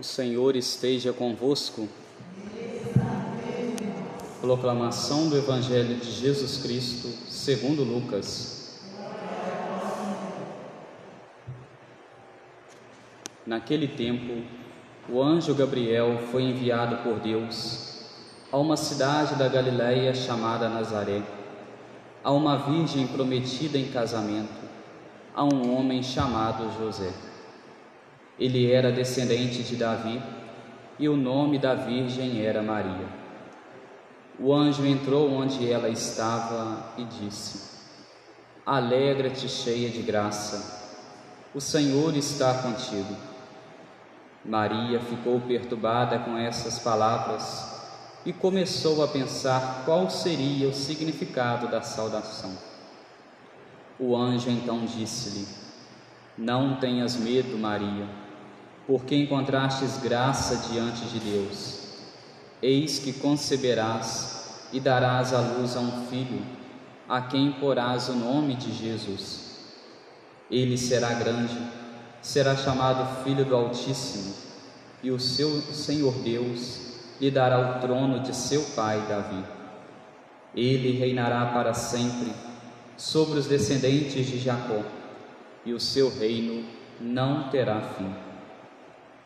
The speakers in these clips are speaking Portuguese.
O Senhor esteja convosco. Proclamação do Evangelho de Jesus Cristo, segundo Lucas. Naquele tempo, o anjo Gabriel foi enviado por Deus a uma cidade da Galiléia chamada Nazaré, a uma virgem prometida em casamento, a um homem chamado José. Ele era descendente de Davi e o nome da virgem era Maria. O anjo entrou onde ela estava e disse: Alegra-te, cheia de graça, o Senhor está contigo. Maria ficou perturbada com essas palavras e começou a pensar qual seria o significado da saudação. O anjo então disse-lhe: Não tenhas medo, Maria porque encontrastes graça diante de Deus. Eis que conceberás e darás à luz a um filho, a quem porás o nome de Jesus. Ele será grande, será chamado Filho do Altíssimo, e o seu Senhor Deus lhe dará o trono de seu pai Davi. Ele reinará para sempre sobre os descendentes de Jacó, e o seu reino não terá fim.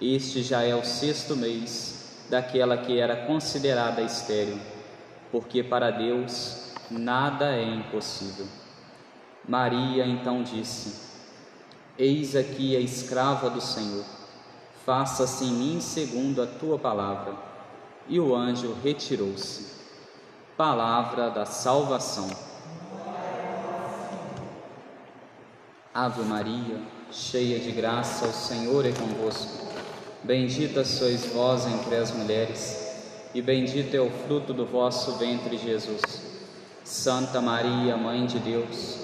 este já é o sexto mês daquela que era considerada estéril, porque para Deus nada é impossível. Maria então disse: Eis aqui a escrava do Senhor, faça-se em mim segundo a tua palavra. E o anjo retirou-se. Palavra da salvação. Ave Maria, cheia de graça, o Senhor é convosco. Bendita sois vós entre as mulheres, e bendito é o fruto do vosso ventre, Jesus. Santa Maria, Mãe de Deus,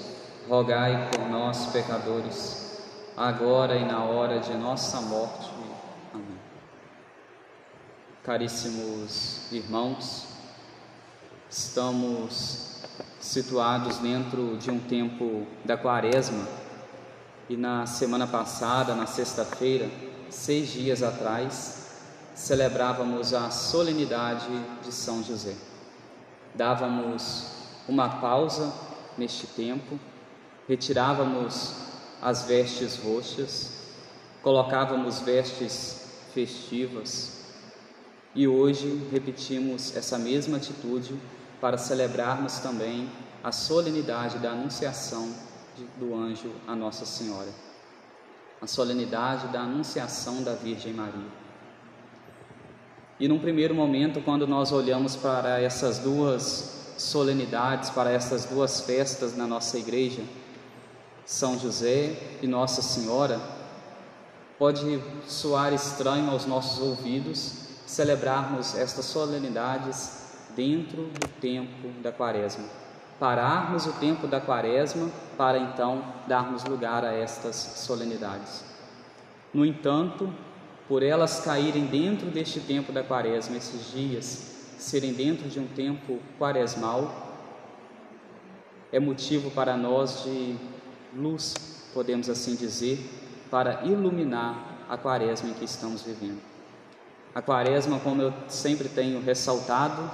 rogai por nós, pecadores, agora e na hora de nossa morte. Amém. Caríssimos irmãos, estamos situados dentro de um tempo da quaresma e na semana passada, na sexta-feira, seis dias atrás, celebrávamos a solenidade de São José. Dávamos uma pausa neste tempo, retirávamos as vestes roxas, colocávamos vestes festivas e hoje repetimos essa mesma atitude para celebrarmos também a solenidade da Anunciação do anjo a Nossa Senhora a solenidade da Anunciação da Virgem Maria. E num primeiro momento, quando nós olhamos para essas duas solenidades, para essas duas festas na nossa igreja, São José e Nossa Senhora, pode soar estranho aos nossos ouvidos celebrarmos estas solenidades dentro do tempo da Quaresma pararmos o tempo da quaresma para então darmos lugar a estas solenidades. No entanto, por elas caírem dentro deste tempo da quaresma, esses dias serem dentro de um tempo quaresmal, é motivo para nós de luz, podemos assim dizer, para iluminar a quaresma em que estamos vivendo. A quaresma, como eu sempre tenho ressaltado,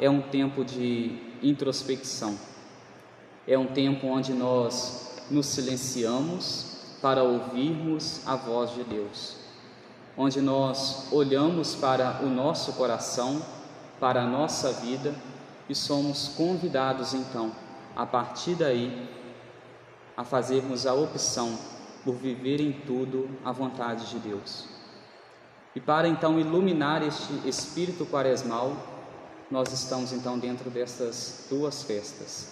é um tempo de introspecção. É um tempo onde nós nos silenciamos para ouvirmos a voz de Deus, onde nós olhamos para o nosso coração, para a nossa vida e somos convidados então, a partir daí, a fazermos a opção por viver em tudo a vontade de Deus. E para então iluminar este espírito quaresmal, nós estamos então dentro dessas duas festas,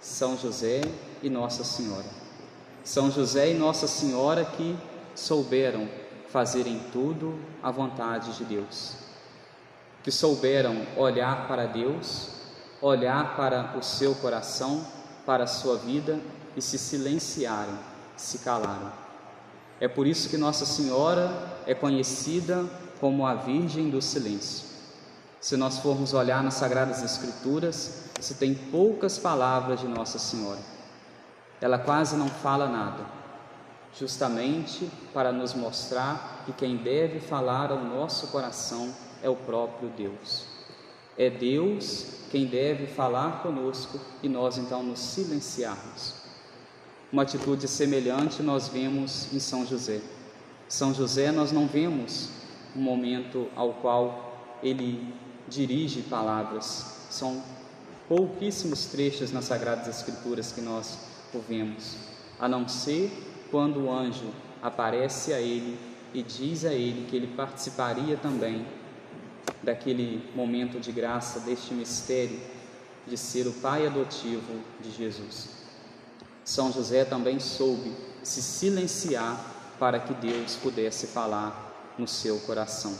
São José e Nossa Senhora. São José e Nossa Senhora que souberam fazer em tudo a vontade de Deus. que souberam olhar para Deus, olhar para o seu coração, para a sua vida e se silenciarem, se calaram. É por isso que Nossa Senhora é conhecida como a Virgem do Silêncio. Se nós formos olhar nas Sagradas Escrituras, se tem poucas palavras de Nossa Senhora. Ela quase não fala nada, justamente para nos mostrar que quem deve falar ao nosso coração é o próprio Deus. É Deus quem deve falar conosco e nós então nos silenciarmos. Uma atitude semelhante nós vemos em São José. São José nós não vemos um momento ao qual ele dirige palavras. São pouquíssimos trechos nas Sagradas Escrituras que nós ouvimos, a não ser quando o anjo aparece a ele e diz a ele que ele participaria também daquele momento de graça, deste mistério de ser o pai adotivo de Jesus. São José também soube se silenciar para que Deus pudesse falar no seu coração.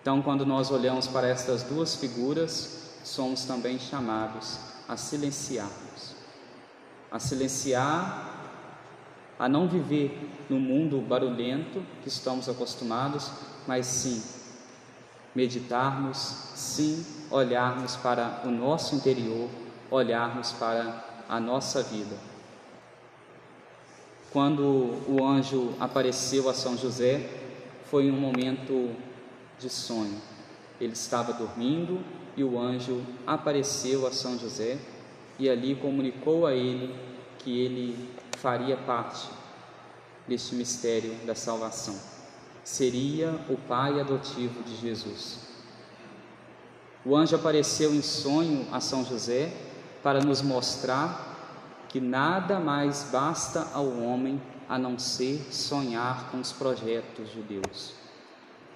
Então, quando nós olhamos para estas duas figuras, somos também chamados a silenciarmos, a silenciar, a não viver no mundo barulhento que estamos acostumados, mas sim meditarmos, sim olharmos para o nosso interior, olharmos para a nossa vida. Quando o anjo apareceu a São José, foi um momento de sonho. Ele estava dormindo e o anjo apareceu a São José e ali comunicou a ele que ele faria parte deste mistério da salvação. Seria o pai adotivo de Jesus. O anjo apareceu em sonho a São José para nos mostrar que nada mais basta ao homem a não ser sonhar com os projetos de Deus.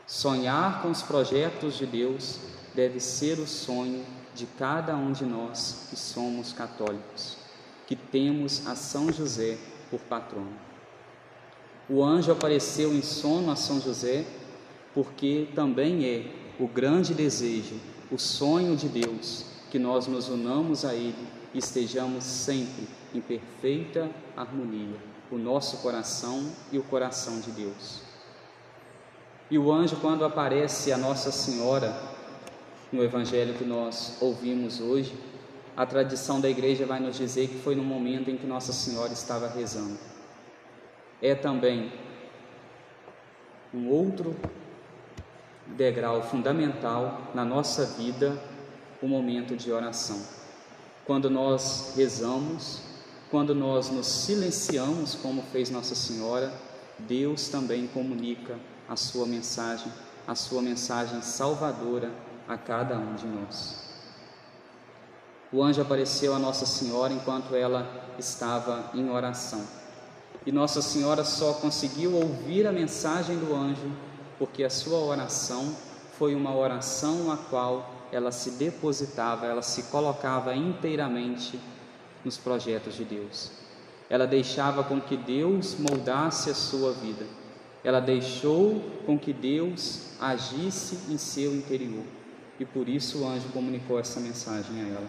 Sonhar com os projetos de Deus deve ser o sonho de cada um de nós que somos católicos, que temos a São José por patrono. O anjo apareceu em sono a São José porque também é o grande desejo, o sonho de Deus que nós nos unamos a Ele e estejamos sempre em perfeita harmonia, o nosso coração e o coração de Deus. E o anjo, quando aparece a Nossa Senhora, no Evangelho que nós ouvimos hoje, a tradição da igreja vai nos dizer que foi no momento em que Nossa Senhora estava rezando. É também um outro degrau fundamental na nossa vida o momento de oração. Quando nós rezamos, quando nós nos silenciamos, como fez Nossa Senhora, Deus também comunica a sua mensagem, a sua mensagem salvadora a cada um de nós. O anjo apareceu a Nossa Senhora enquanto ela estava em oração. E Nossa Senhora só conseguiu ouvir a mensagem do anjo porque a sua oração foi uma oração a qual ela se depositava, ela se colocava inteiramente nos projetos de Deus. Ela deixava com que Deus moldasse a sua vida. Ela deixou com que Deus agisse em seu interior. E por isso o anjo comunicou essa mensagem a ela.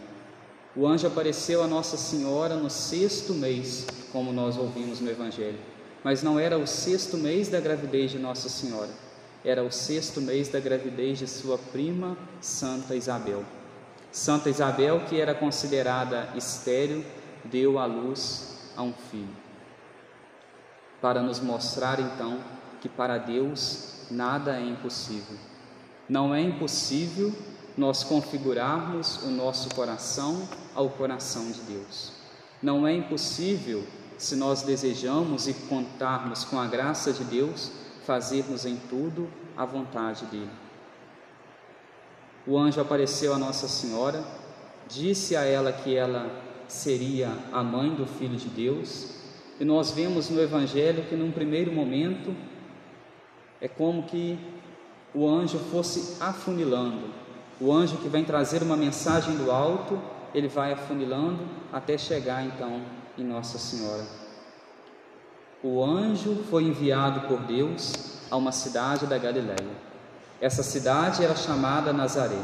O anjo apareceu a Nossa Senhora no sexto mês, como nós ouvimos no Evangelho. Mas não era o sexto mês da gravidez de Nossa Senhora era o sexto mês da gravidez de sua prima, Santa Isabel. Santa Isabel, que era considerada estéril, deu à luz a um filho. Para nos mostrar então que para Deus nada é impossível. Não é impossível nós configurarmos o nosso coração ao coração de Deus. Não é impossível, se nós desejamos e contarmos com a graça de Deus, fazermos em tudo a vontade dele. O anjo apareceu a Nossa Senhora, disse a ela que ela seria a mãe do Filho de Deus, e nós vemos no Evangelho que num primeiro momento é como que o anjo fosse afunilando. O anjo que vem trazer uma mensagem do alto, ele vai afunilando até chegar então em Nossa Senhora. O anjo foi enviado por Deus a uma cidade da Galiléia. Essa cidade era chamada Nazaré.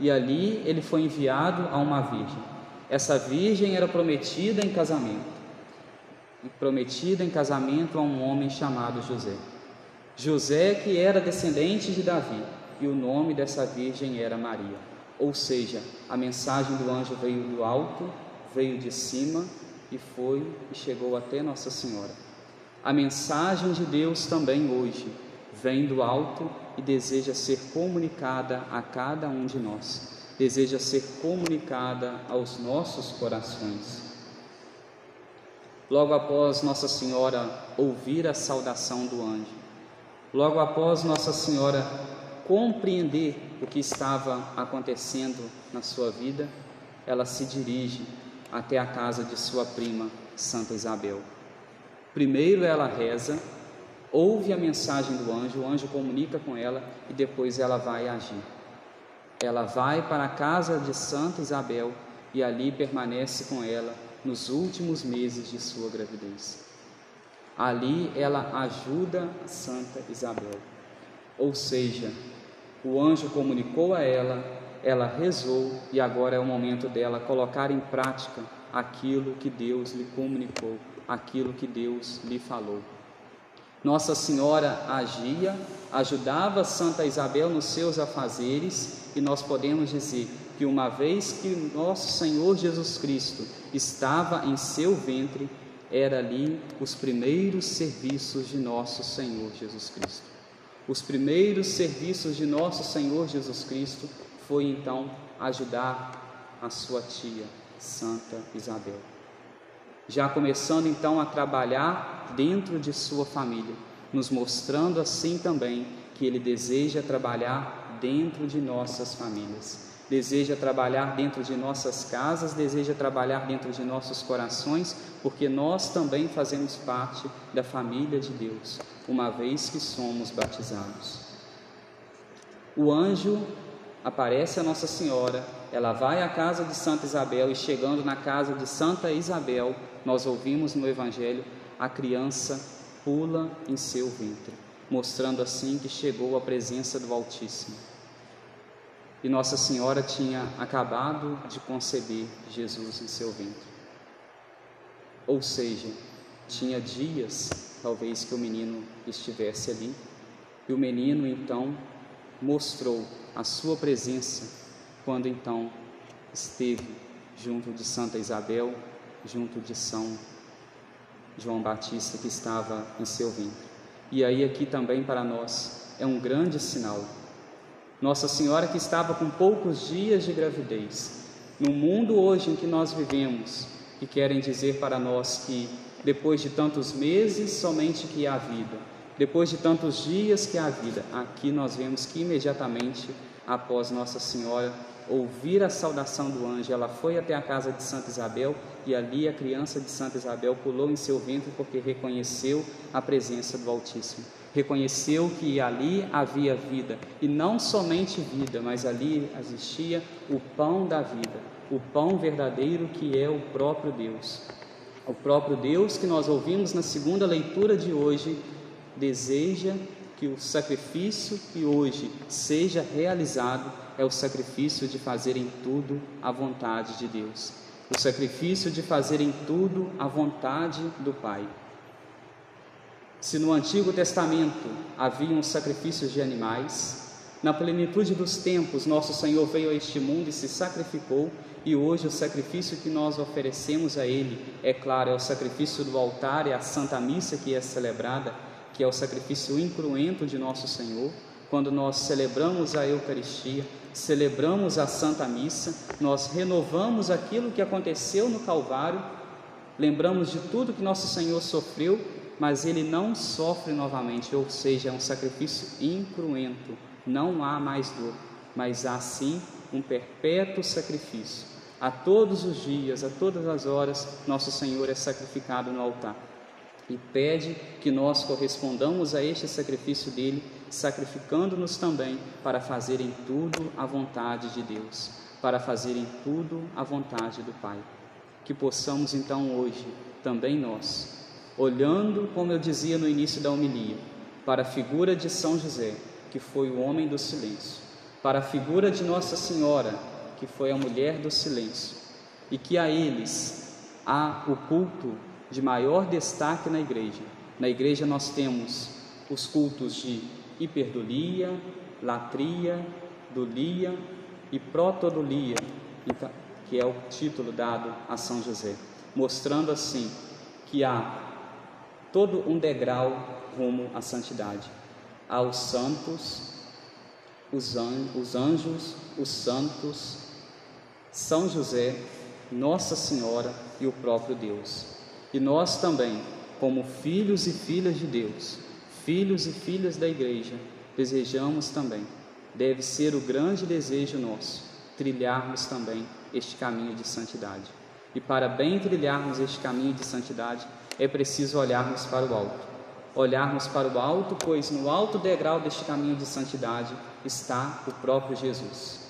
E ali ele foi enviado a uma virgem. Essa virgem era prometida em casamento. Prometida em casamento a um homem chamado José. José que era descendente de Davi, e o nome dessa virgem era Maria. Ou seja, a mensagem do anjo veio do alto, veio de cima e foi e chegou até Nossa Senhora. A mensagem de Deus também hoje vem do alto e deseja ser comunicada a cada um de nós, deseja ser comunicada aos nossos corações. Logo após Nossa Senhora ouvir a saudação do anjo, logo após Nossa Senhora compreender o que estava acontecendo na sua vida, ela se dirige até a casa de sua prima, Santa Isabel. Primeiro ela reza, ouve a mensagem do anjo, o anjo comunica com ela e depois ela vai agir. Ela vai para a casa de Santa Isabel e ali permanece com ela nos últimos meses de sua gravidez. Ali ela ajuda Santa Isabel. Ou seja, o anjo comunicou a ela, ela rezou e agora é o momento dela colocar em prática aquilo que Deus lhe comunicou, aquilo que Deus lhe falou. Nossa Senhora agia, ajudava Santa Isabel nos seus afazeres, e nós podemos dizer que uma vez que nosso Senhor Jesus Cristo estava em seu ventre, era ali os primeiros serviços de nosso Senhor Jesus Cristo. Os primeiros serviços de nosso Senhor Jesus Cristo foi então ajudar a sua tia, Santa Isabel já começando então a trabalhar dentro de sua família, nos mostrando assim também que ele deseja trabalhar dentro de nossas famílias, deseja trabalhar dentro de nossas casas, deseja trabalhar dentro de nossos corações, porque nós também fazemos parte da família de Deus, uma vez que somos batizados. O anjo aparece a Nossa Senhora, ela vai à casa de Santa Isabel e chegando na casa de Santa Isabel, nós ouvimos no Evangelho, a criança pula em seu ventre, mostrando assim que chegou a presença do Altíssimo. E Nossa Senhora tinha acabado de conceber Jesus em seu ventre. Ou seja, tinha dias, talvez, que o menino estivesse ali, e o menino então mostrou a sua presença quando então esteve junto de Santa Isabel junto de São João Batista que estava em seu ventre. E aí aqui também para nós é um grande sinal. Nossa Senhora que estava com poucos dias de gravidez, no mundo hoje em que nós vivemos, que querem dizer para nós que depois de tantos meses somente que há vida, depois de tantos dias que há vida, aqui nós vemos que imediatamente após Nossa Senhora ouvir a saudação do anjo, ela foi até a casa de Santa Isabel e ali a criança de Santa Isabel pulou em seu ventre porque reconheceu a presença do Altíssimo. Reconheceu que ali havia vida e não somente vida, mas ali existia o pão da vida, o pão verdadeiro que é o próprio Deus. O próprio Deus que nós ouvimos na segunda leitura de hoje deseja que o sacrifício que hoje seja realizado é o sacrifício de fazer em tudo a vontade de Deus, o sacrifício de fazer em tudo a vontade do Pai. Se no Antigo Testamento haviam sacrifícios de animais, na plenitude dos tempos, nosso Senhor veio a este mundo e se sacrificou, e hoje o sacrifício que nós oferecemos a Ele, é claro, é o sacrifício do altar, é a Santa Missa que é celebrada, que é o sacrifício incruento de nosso Senhor. Quando nós celebramos a Eucaristia, celebramos a Santa Missa, nós renovamos aquilo que aconteceu no Calvário, lembramos de tudo que nosso Senhor sofreu, mas ele não sofre novamente, ou seja, é um sacrifício incruento, não há mais dor, mas há sim um perpétuo sacrifício. A todos os dias, a todas as horas, nosso Senhor é sacrificado no altar e pede que nós correspondamos a este sacrifício dele, sacrificando-nos também para fazer em tudo a vontade de Deus, para fazer em tudo a vontade do Pai. Que possamos então hoje, também nós, olhando, como eu dizia no início da homilia, para a figura de São José, que foi o homem do silêncio, para a figura de Nossa Senhora, que foi a mulher do silêncio, e que a eles há o culto de maior destaque na igreja. Na igreja nós temos os cultos de hiperdulia, latria, dulia e protodulia, então, que é o título dado a São José, mostrando assim que há todo um degrau rumo à santidade. Há os santos, os anjos, os santos, São José, Nossa Senhora e o próprio Deus. E nós também, como filhos e filhas de Deus, filhos e filhas da igreja, desejamos também, deve ser o grande desejo nosso, trilharmos também este caminho de santidade. E para bem trilharmos este caminho de santidade, é preciso olharmos para o alto. Olharmos para o alto, pois no alto degrau deste caminho de santidade está o próprio Jesus.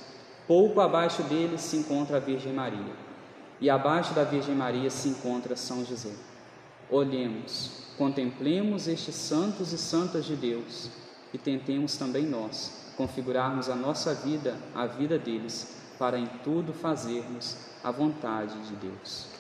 Pouco abaixo dele se encontra a Virgem Maria, e abaixo da Virgem Maria se encontra São José. Olhemos, contemplemos estes santos e santas de Deus e tentemos também nós configurarmos a nossa vida, a vida deles, para em tudo fazermos a vontade de Deus.